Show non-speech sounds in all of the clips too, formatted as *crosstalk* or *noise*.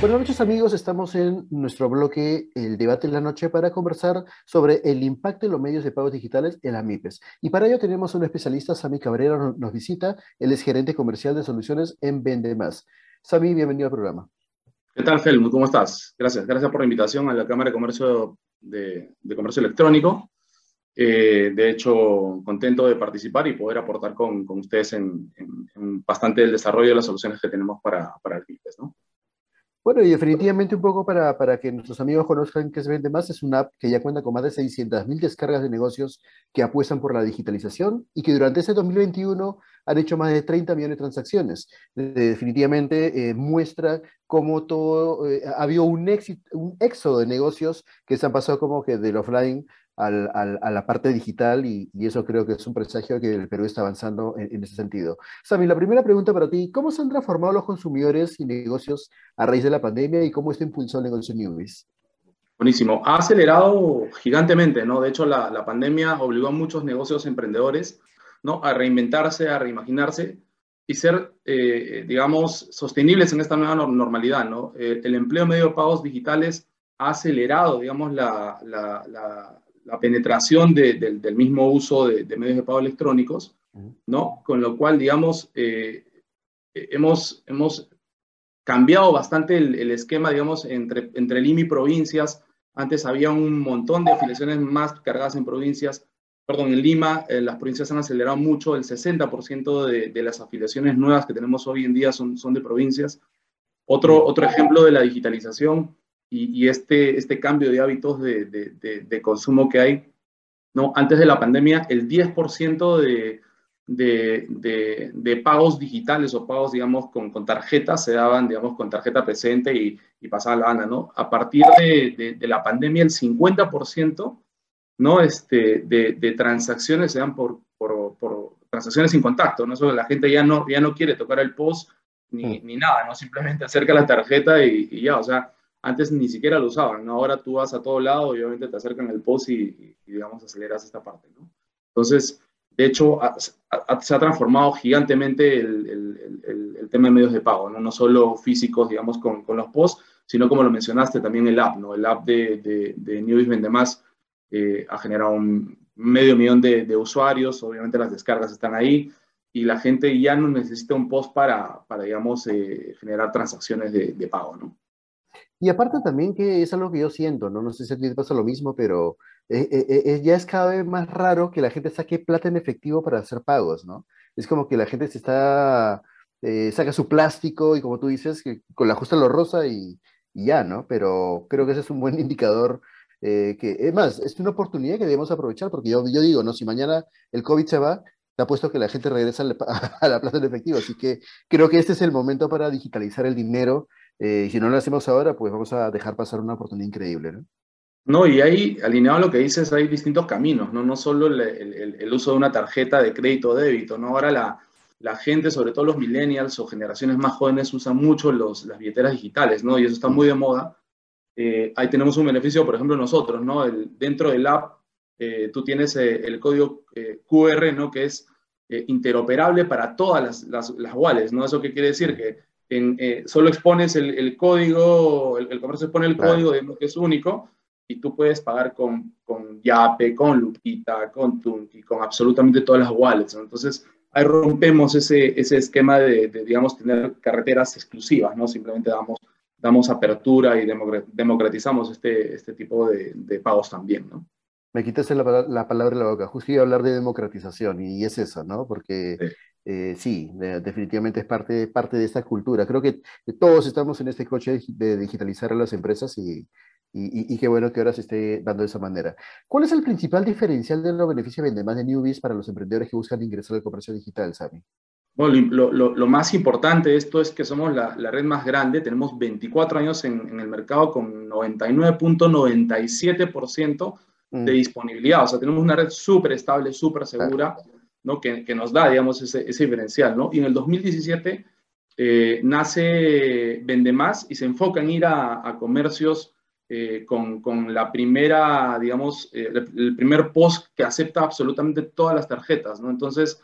Buenas noches amigos, estamos en nuestro bloque El debate en la noche para conversar sobre el impacto de los medios de pagos digitales en las MIPES. Y para ello tenemos un especialista, Sami Cabrera, nos visita, él es gerente comercial de soluciones en Vende Más. Sami, bienvenido al programa. ¿Qué tal, Helmut? ¿Cómo estás? Gracias, gracias por la invitación a la Cámara de Comercio, de, Comercio Electrónico. Eh, de hecho, contento de participar y poder aportar con, ustedes en, bastante el desarrollo de las soluciones que tenemos para, para MIPES, ¿no? Bueno, y definitivamente un poco para, para que nuestros amigos conozcan que se vende más, es una app que ya cuenta con más de 600.000 descargas de negocios que apuestan por la digitalización y que durante este 2021 han hecho más de 30 millones de transacciones. definitivamente eh, muestra cómo todo, eh, ha habido un, éxito, un éxodo de negocios que se han pasado como que del offline a la parte digital y, eso creo que es un presagio que el Perú está avanzando en, ese sentido. Sami, la primera pregunta para ti, ¿cómo se han transformado los consumidores y negocios a raíz de la pandemia y cómo esto impulsó el negocio Newbies? Buenísimo. Ha acelerado gigantemente, ¿no? De hecho, la, pandemia obligó a muchos negocios emprendedores, ¿no? A reinventarse, a reimaginarse y ser, eh, digamos, sostenibles en esta nueva normalidad, ¿no? Eh, el empleo medio de pagos digitales ha acelerado, digamos, la, la penetración del mismo uso de, medios de pago electrónicos, ¿no? Con lo cual, digamos, eh, hemos, hemos cambiado bastante el, esquema, digamos, entre, entre Lima y provincias. Antes había un montón de afiliaciones más cargadas en provincias. Perdón, en Lima eh, las provincias han acelerado mucho, el 60% de, de, las afiliaciones nuevas que tenemos hoy en día son, son de provincias. Otro, otro ejemplo de la digitalización y, este, este cambio de hábitos de, de, de, consumo que hay, ¿no? Antes de la pandemia, el 10% de, de, pagos digitales o pagos, digamos, con, con tarjetas se daban, digamos, con tarjeta presente y, y pasaba la gana, ¿no? A partir de, la pandemia, el 50%, ¿no? Este, de, transacciones se dan por, por, por, transacciones sin contacto, ¿no? Eso la gente ya no, ya no quiere tocar el post ni, mm. ni nada, ¿no? Simplemente acerca la tarjeta y, y ya, o sea, antes ni siquiera lo usaban, ¿no? Ahora tú vas a todo lado y obviamente te acercan el post y, digamos, aceleras esta parte, ¿no? Entonces, de hecho, se ha transformado gigantemente el, el, el, tema de medios de pago, ¿no? No solo físicos, digamos, con, con, los posts, sino como lo mencionaste, también el app, ¿no? El app de, de, de Newbies Vendemás eh, ha generado un medio millón de, de, usuarios, obviamente las descargas están ahí y la gente ya no necesita un post para, para digamos, eh, generar transacciones de, de pago, ¿no? Y aparte también que es algo que yo siento, ¿no? No sé si a ti te pasa lo mismo, pero eh, eh, eh, ya es cada vez más raro que la gente saque plata en efectivo para hacer pagos, ¿no? Es como que la gente se está, saca su plástico y como tú dices, que con la justa lo rosa y, y, ya, ¿no? Pero creo que ese es un buen *laughs* indicador que, es más, es una oportunidad que debemos aprovechar porque yo, yo digo, ¿no? Si mañana el COVID se va, te apuesto que la gente regresa *laughs* a la plata en efectivo, así que creo que este es el momento para digitalizar el dinero eh, si no lo hacemos ahora, pues vamos a dejar pasar una oportunidad increíble, ¿no? No, y ahí, alineado a lo que dices, hay distintos caminos, ¿no? No solo el, el, uso de una tarjeta de crédito o débito, ¿no? Ahora la, la, gente, sobre todo los millennials o generaciones más jóvenes, usan mucho los, las billeteras digitales, ¿no? Y eso está muy de moda. Eh, ahí tenemos un beneficio, por ejemplo, nosotros, ¿no? El, dentro del app, eh, tú tienes el código QR, ¿no? Que es interoperable para todas las, las, las wallets, ¿no? ¿Eso qué quiere decir? Que eh, solo expones el, código, el, comercio expone el código, de que es único, y tú puedes pagar con, con Yape, con Lupita, con Tunki, con absolutamente todas las wallets. Entonces, ahí rompemos ese, ese esquema de, digamos, tener carreteras exclusivas, ¿no? Simplemente damos, damos apertura y democratizamos este, este tipo de, de pagos también, ¿no? Me quitaste la, la, palabra de la boca. Justo iba a hablar de democratización y es eso, ¿no? Porque eh, sí, definitivamente es parte, parte de esta cultura. Creo que todos estamos en este coche de digitalizar a las empresas y, y, qué bueno que ahora se esté dando de esa manera. ¿Cuál es el principal diferencial de los beneficios más de Newbies para los emprendedores que buscan ingresar al comercio digital, Sami? Bueno, lo, más importante de esto es que somos la, red más grande, tenemos 24 años en, el mercado con 99.97% de mm. disponibilidad, o sea, tenemos una red súper estable, súper segura, ¿no? Que, nos da, digamos, ese, diferencial, ¿no? Y en el 2017 eh, nace Vendemás y se enfoca en ir a, comercios eh, con, la primera, digamos, eh, el primer post que acepta absolutamente todas las tarjetas, ¿no? Entonces,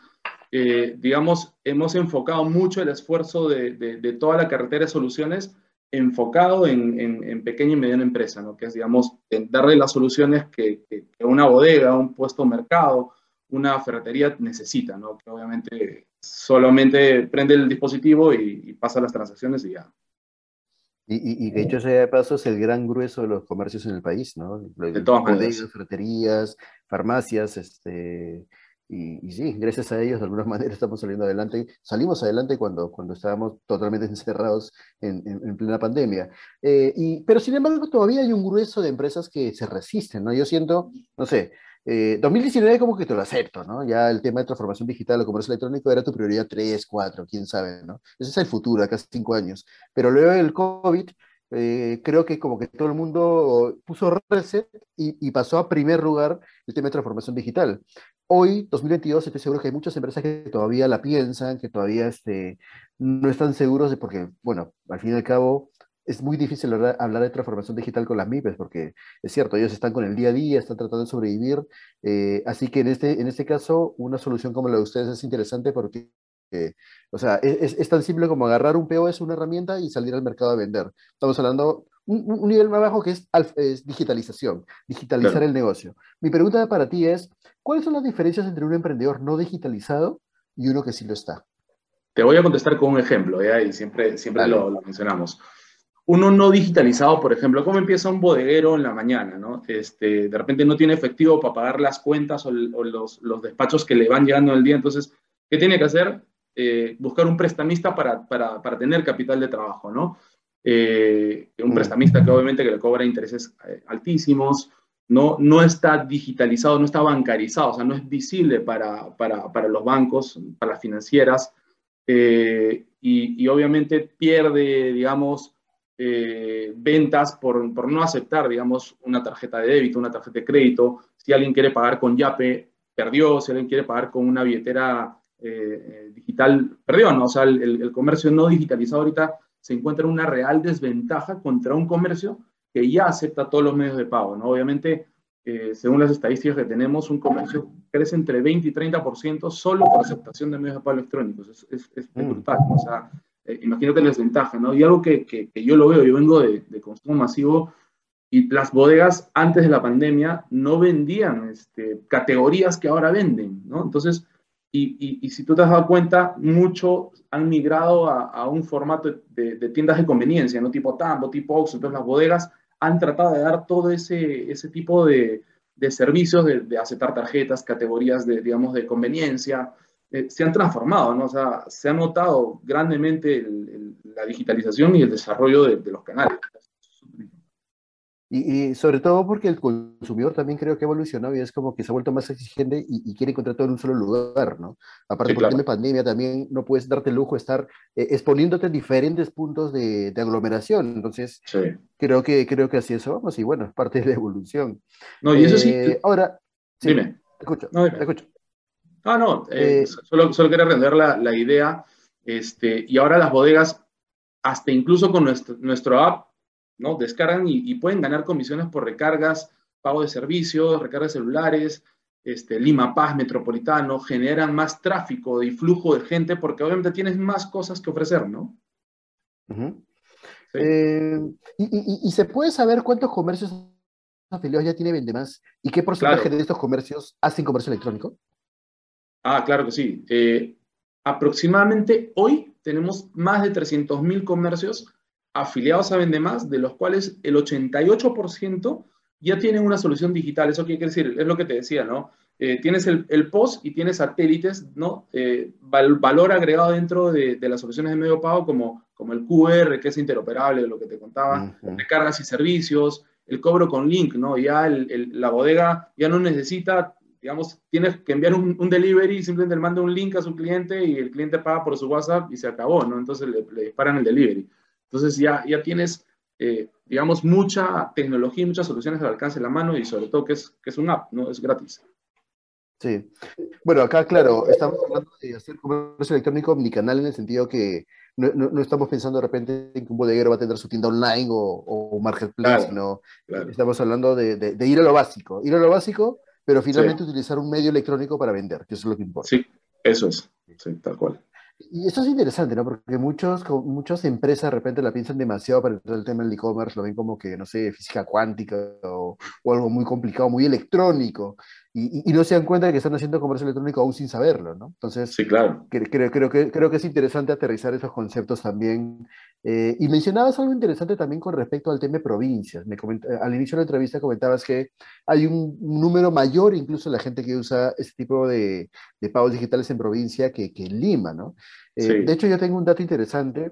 eh, digamos, hemos enfocado mucho el esfuerzo de, de, toda la carretera de soluciones enfocado en, en, pequeña y mediana empresa, ¿no? que es, digamos, darle las soluciones que, una bodega, un puesto de mercado, una ferretería necesita, ¿no? que obviamente solamente prende el dispositivo y, pasa las transacciones y ya. Y, y, de hecho, ese de paso es el gran grueso de los comercios en el país, ¿no? De todas bodegas, ferreterías, farmacias, este, y, sí, gracias a ellos de alguna *laughs* manera estamos saliendo adelante. Salimos adelante cuando, cuando estábamos totalmente *laughs* encerrados en, en, plena pandemia. Eh, y, pero sin embargo, todavía hay un grueso de empresas que se resisten, ¿no? Yo siento, no sé, eh, 2019 como que te lo acepto, ¿no? Ya el tema de transformación digital o comercio electrónico era tu prioridad 3, 4, quién sabe, ¿no? Ese es el futuro, acá 5 años. Pero luego del COVID, eh, creo que como que todo el mundo puso reset y, y, pasó a primer lugar el tema de transformación digital. Hoy, 2022, estoy seguro que hay muchas empresas que todavía la piensan, que todavía este, no están seguros de porque, bueno, al fin y al cabo, es muy difícil hablar de transformación digital con las MIPES, porque es cierto, ellos están con el día a día, están tratando de sobrevivir. Eh, así que en este, en este caso, una solución como la de ustedes es interesante porque o sea, es, es, tan simple como agarrar un POS, una herramienta y salir al mercado a vender. Estamos hablando un, un nivel más bajo que es, es digitalización, digitalizar el negocio. Mi pregunta para ti es, ¿cuáles son las diferencias entre un emprendedor no digitalizado y uno que sí lo está? Te voy a contestar con un ejemplo, ¿ya? y siempre, siempre lo, lo, mencionamos. Uno no digitalizado, por ejemplo, ¿cómo empieza un bodeguero en la mañana? ¿no? Este, de repente no tiene efectivo para pagar las cuentas o, o los, los, despachos que le van llegando en el día. Entonces, ¿qué tiene que hacer? Eh, buscar un prestamista para, para, para, tener capital de trabajo, ¿no? Eh, un mm. prestamista que obviamente que le cobra intereses eh, altísimos, no, no está digitalizado, no está bancarizado, o sea, no es visible para, para, para los bancos, para las financieras, y, y, obviamente pierde, digamos, ventas por, por, no aceptar, digamos, una tarjeta de débito, una tarjeta de crédito. Si alguien quiere pagar con Yape, perdió. Si alguien quiere pagar con una billetera eh, eh, digital perdió, ¿no? O sea, el, comercio no digitalizado ahorita se encuentra en una real desventaja contra un comercio que ya acepta todos los medios de pago, ¿no? Obviamente, eh, según las estadísticas que tenemos, un comercio crece entre 20 y 30% solo por aceptación de medios de pago electrónicos. Es, es, mm. brutal, o sea, imagino que la desventaja, ¿no? Y algo que, que, yo lo veo, yo vengo de, de, consumo masivo y las bodegas antes de la pandemia no vendían este, categorías que ahora venden, ¿no? Entonces, y, si tú te has dado cuenta, muchos han migrado a, un formato de, tiendas de conveniencia, ¿no? Tipo Tambo, tipo Ox, entonces las bodegas han tratado de dar todo ese, ese tipo de, servicios, de, aceptar tarjetas, categorías de, digamos, de conveniencia, eh, se han transformado, ¿no? O sea, se ha notado grandemente la digitalización y el desarrollo de, los canales. Y, sobre todo porque el consumidor también creo que ha evolucionado y es como que se ha vuelto más exigente y, quiere encontrar todo en un solo lugar, ¿no? Aparte, porque en la pandemia también no puedes darte el lujo de estar eh, exponiéndote en diferentes puntos de, aglomeración. Entonces, creo, que, creo que así eso vamos y bueno, es parte de la evolución. No, y eso sí. Eh, ahora, dime. Te escucho, no, te escucho. Ah, no, eh, solo, solo quería render la, la, idea. Este, y ahora las bodegas, hasta incluso con nuestro, nuestro app, ¿no? Descargan y, pueden ganar comisiones por recargas, pago de servicios, recargas celulares, este, Lima Paz, Metropolitano, generan más tráfico y flujo de gente porque obviamente tienes más cosas que ofrecer, ¿no? Eh, y, se puede saber cuántos comercios afiliados ya tiene Vendemás y qué porcentaje de estos comercios hacen comercio electrónico? Ah, claro que sí. Eh, aproximadamente hoy tenemos más de 300.000 comercios afiliados a Vendemás, de los cuales el 88% ya tienen una solución digital. ¿Eso quiere decir? Es lo que te decía, ¿no? Eh, tienes el, el, POS y tienes satélites, ¿no? Eh, valor agregado dentro de, de, las soluciones de medio pago como, como el QR, que es interoperable, lo que te contaba, recargas y servicios, el cobro con link, ¿no? Ya el, la bodega ya no necesita digamos, tienes que enviar un, un, delivery, simplemente le manda un link a su cliente y el cliente paga por su WhatsApp y se acabó, ¿no? Entonces le, le disparan el delivery. Entonces ya, ya tienes, eh, digamos, mucha tecnología y muchas soluciones al alcance de la mano y sobre todo que es, que es un app, ¿no? Es gratis. Sí. Bueno, acá, claro, estamos hablando de hacer comercio electrónico omnicanal en el sentido que no, no, no, estamos pensando de repente en que un bodeguero va a tener su tienda online o, o marketplace, claro, sino claro. estamos hablando de, de, de, ir a lo básico, ir a lo básico, pero finalmente sí. utilizar un medio electrónico para vender, que eso es lo que importa. Sí, eso es, sí, tal cual. Y esto es interesante, ¿no? Porque muchos, muchas empresas de repente la piensan demasiado para entrar el tema del e-commerce, lo ven como que, no sé, física cuántica o, o algo muy complicado, muy electrónico y, y, no se dan cuenta de que están haciendo comercio electrónico aún sin saberlo, ¿no? Entonces, sí, claro. creo, creo, que, creo que es interesante aterrizar esos conceptos también. Eh, y mencionabas algo interesante también con respecto al tema de provincias. Me al inicio de la entrevista comentabas que hay un, un, número mayor incluso de la gente que usa este tipo de, de pagos digitales en provincia que, que en Lima, ¿no? Eh, sí. De hecho, yo tengo un dato interesante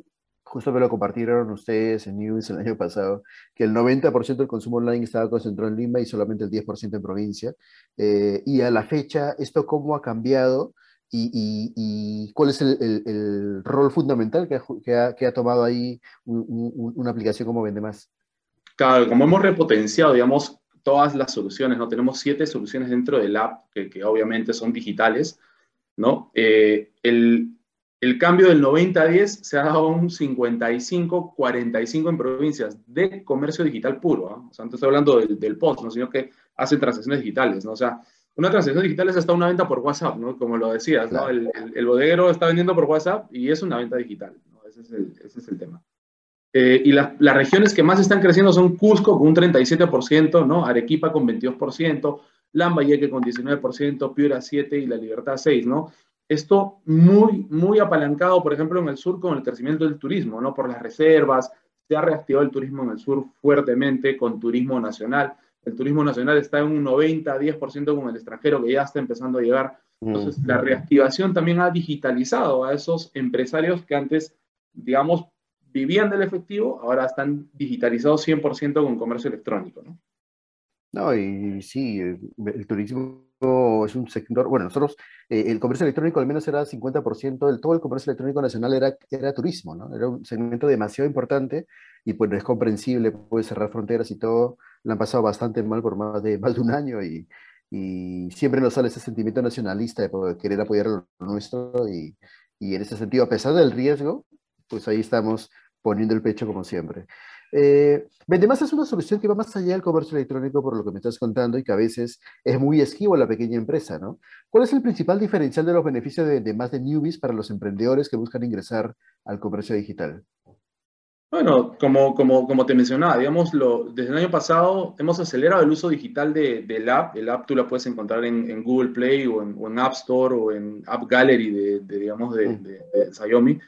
justo me lo compartieron ustedes en News el año pasado, que el 90% del consumo online estaba concentrado en Lima y solamente el 10% en provincia. Eh, y a la fecha, ¿esto cómo ha cambiado? Y, y, y cuál es el, el, el, rol fundamental que ha, que ha, que ha tomado ahí un, un, una aplicación como Vendemás? Claro, como hemos repotenciado, digamos, todas las soluciones, ¿no? Tenemos siete soluciones dentro del app, que, que obviamente son digitales, ¿no? Eh, el, el cambio del 90 a 10 se ha dado un 55-45 en provincias de comercio digital puro. ¿eh? O sea, no estoy hablando del, del, post, ¿no? sino que hacen transacciones digitales. ¿no? O sea, una transacción digital es hasta una venta por WhatsApp, ¿no? como lo decías. El, el, el, bodeguero está vendiendo por WhatsApp y es una venta digital. ¿no? Ese, es el, ese, es el, tema. Eh, y la, las regiones que más están creciendo son Cusco con un 37%, ¿no? Arequipa con 22%, Lambayeque con 19%, Piura 7% y La Libertad 6%. ¿no? esto muy, muy apalancado, por ejemplo, en el sur con el crecimiento del turismo, ¿no? Por las reservas, se ha reactivado el turismo en el sur fuertemente con turismo nacional. El turismo nacional está en un 90, 10% con el extranjero que ya está empezando a llegar. Entonces, la reactivación también ha digitalizado a esos empresarios que antes, digamos, vivían del efectivo, ahora están digitalizados 100% con comercio electrónico, ¿no? No, y sí, el turismo es un sector, bueno, nosotros, eh, el comercio electrónico al menos era 50% del todo el comercio electrónico nacional era, era turismo, ¿no? Era un segmento demasiado importante y pues es comprensible, puede cerrar fronteras y todo, lo han pasado bastante mal por más de, más de un año y, y siempre nos sale ese sentimiento nacionalista de querer apoyar lo nuestro y, y en ese sentido, a pesar del riesgo, pues ahí estamos poniendo el pecho como siempre. Eh, Vendemás es una solución que va más allá del comercio electrónico, por lo que me estás contando, y que a veces es muy esquivo a la pequeña empresa, ¿no? ¿Cuál es el principal diferencial de los beneficios de Vendemás de Newbies para los emprendedores que buscan ingresar al comercio digital? Bueno, como, como, como te mencionaba, digamos, lo, desde el año pasado hemos acelerado el uso digital de, del app. El app tú la puedes encontrar en, en Google Play o en, o en, App Store o en App Gallery de, de digamos, de, de, de Xiaomi,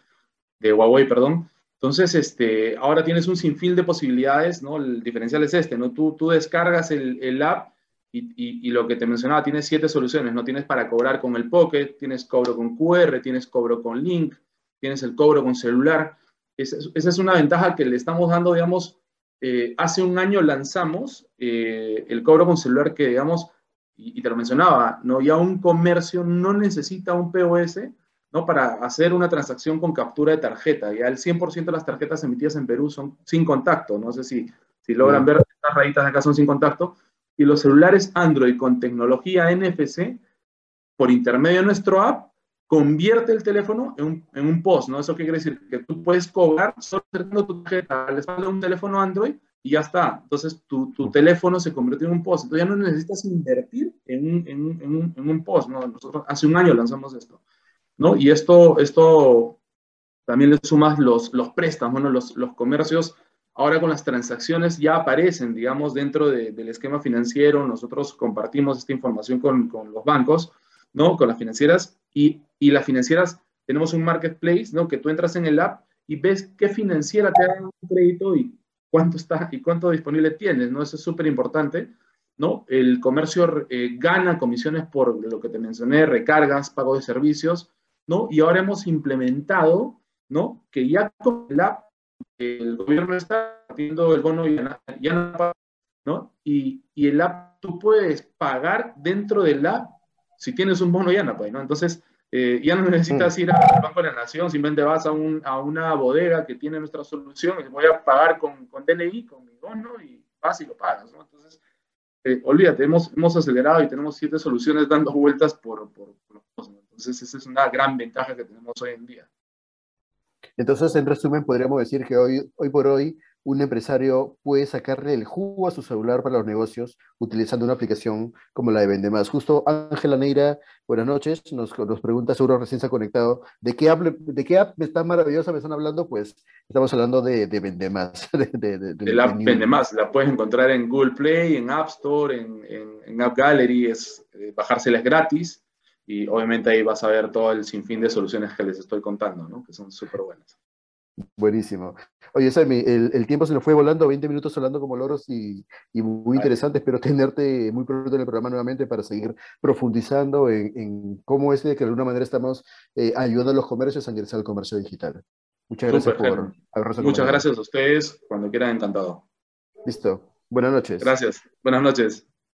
de Huawei, perdón. Entonces, este, ahora tienes un sinfín de posibilidades, ¿no? El diferencial es este, ¿no? Tú, tú descargas el, el app y, y, y, lo que te mencionaba, tienes siete soluciones, ¿no? Tienes para cobrar con el Pocket, tienes cobro con QR, tienes cobro con Link, tienes el cobro con celular. Esa, esa es una ventaja que le estamos dando, digamos, eh, hace un año lanzamos eh, el cobro con celular que, digamos, y, y, te lo mencionaba, ¿no? Ya un comercio no necesita un POS, ¿no? Para hacer una transacción con captura de tarjeta. Ya el 100% de las tarjetas emitidas en Perú son sin contacto. No sé si, si logran ver estas rayitas de acá son sin contacto. Y los celulares Android con tecnología NFC, por intermedio de nuestro app, convierte el teléfono en un, en un POS, ¿no? ¿Eso qué quiere decir? Que tú puedes cobrar solo acercando tu tarjeta al espalda de un teléfono Android y ya está. Entonces, tu, tu, teléfono se convierte en un POS. Entonces, ya no necesitas invertir en un, en en un, en un POS, ¿no? Nosotros hace un año lanzamos esto. ¿No? Y esto, esto también le sumas los, los préstamos, bueno, los, los comercios ahora con las transacciones ya aparecen, digamos, dentro de, del esquema financiero, nosotros compartimos esta información con, con, los bancos, ¿no? Con las financieras y, y las financieras tenemos un marketplace, ¿no? Que tú entras en el app y ves qué financiera te da un crédito y cuánto está y cuánto disponible tienes, ¿no? Eso es súper importante, ¿no? El comercio eh, gana comisiones por lo que te mencioné, recargas, pago de servicios, ¿no? Y ahora hemos implementado, ¿no? Que ya con el app, el gobierno está haciendo el bono ya, ya ¿no? Y, y el app tú puedes pagar dentro del app si tienes un bono Yana, pues, ¿no? Entonces, eh, ya no necesitas mm. ir al Banco de la Nación, simplemente vas a, un, a una bodega que tiene nuestra solución y voy a pagar con, con DNI, con mi bono, y vas y lo pagas, ¿no? Entonces, eh, olvídate, hemos, hemos acelerado y tenemos siete soluciones dando vueltas por, por, por Entonces, esa es una gran ventaja que tenemos hoy en día. Entonces, en resumen, podríamos decir que hoy, hoy por hoy un empresario puede sacarle el jugo a su celular para los negocios utilizando una aplicación como la de Vendemás. Justo Ángela Neira, buenas noches, nos, nos pregunta, seguro recién se ha conectado, ¿de qué, app, ¿de qué app tan maravillosa me están hablando? Pues estamos hablando de, de Vendemás. *laughs* De, de, de, la Vendemás, la puedes encontrar en Google Play, en App Store, en, en, App Gallery, es, eh, bajárselas gratis y obviamente ahí vas a ver todo el sinfín de soluciones que les estoy contando, ¿no? que son súper buenas. Buenísimo. Oye, Sammy, el, el, tiempo se nos fue volando, 20 minutos hablando como loros y, y muy interesante. Espero tenerte muy pronto en el programa nuevamente para seguir profundizando en, en cómo es de que de alguna manera estamos eh, ayudando a los comercios a ingresar al comercio digital. Muchas gracias por Muchas gracias a ustedes. Cuando quieran, encantado. Listo. Buenas noches. Gracias. Buenas noches.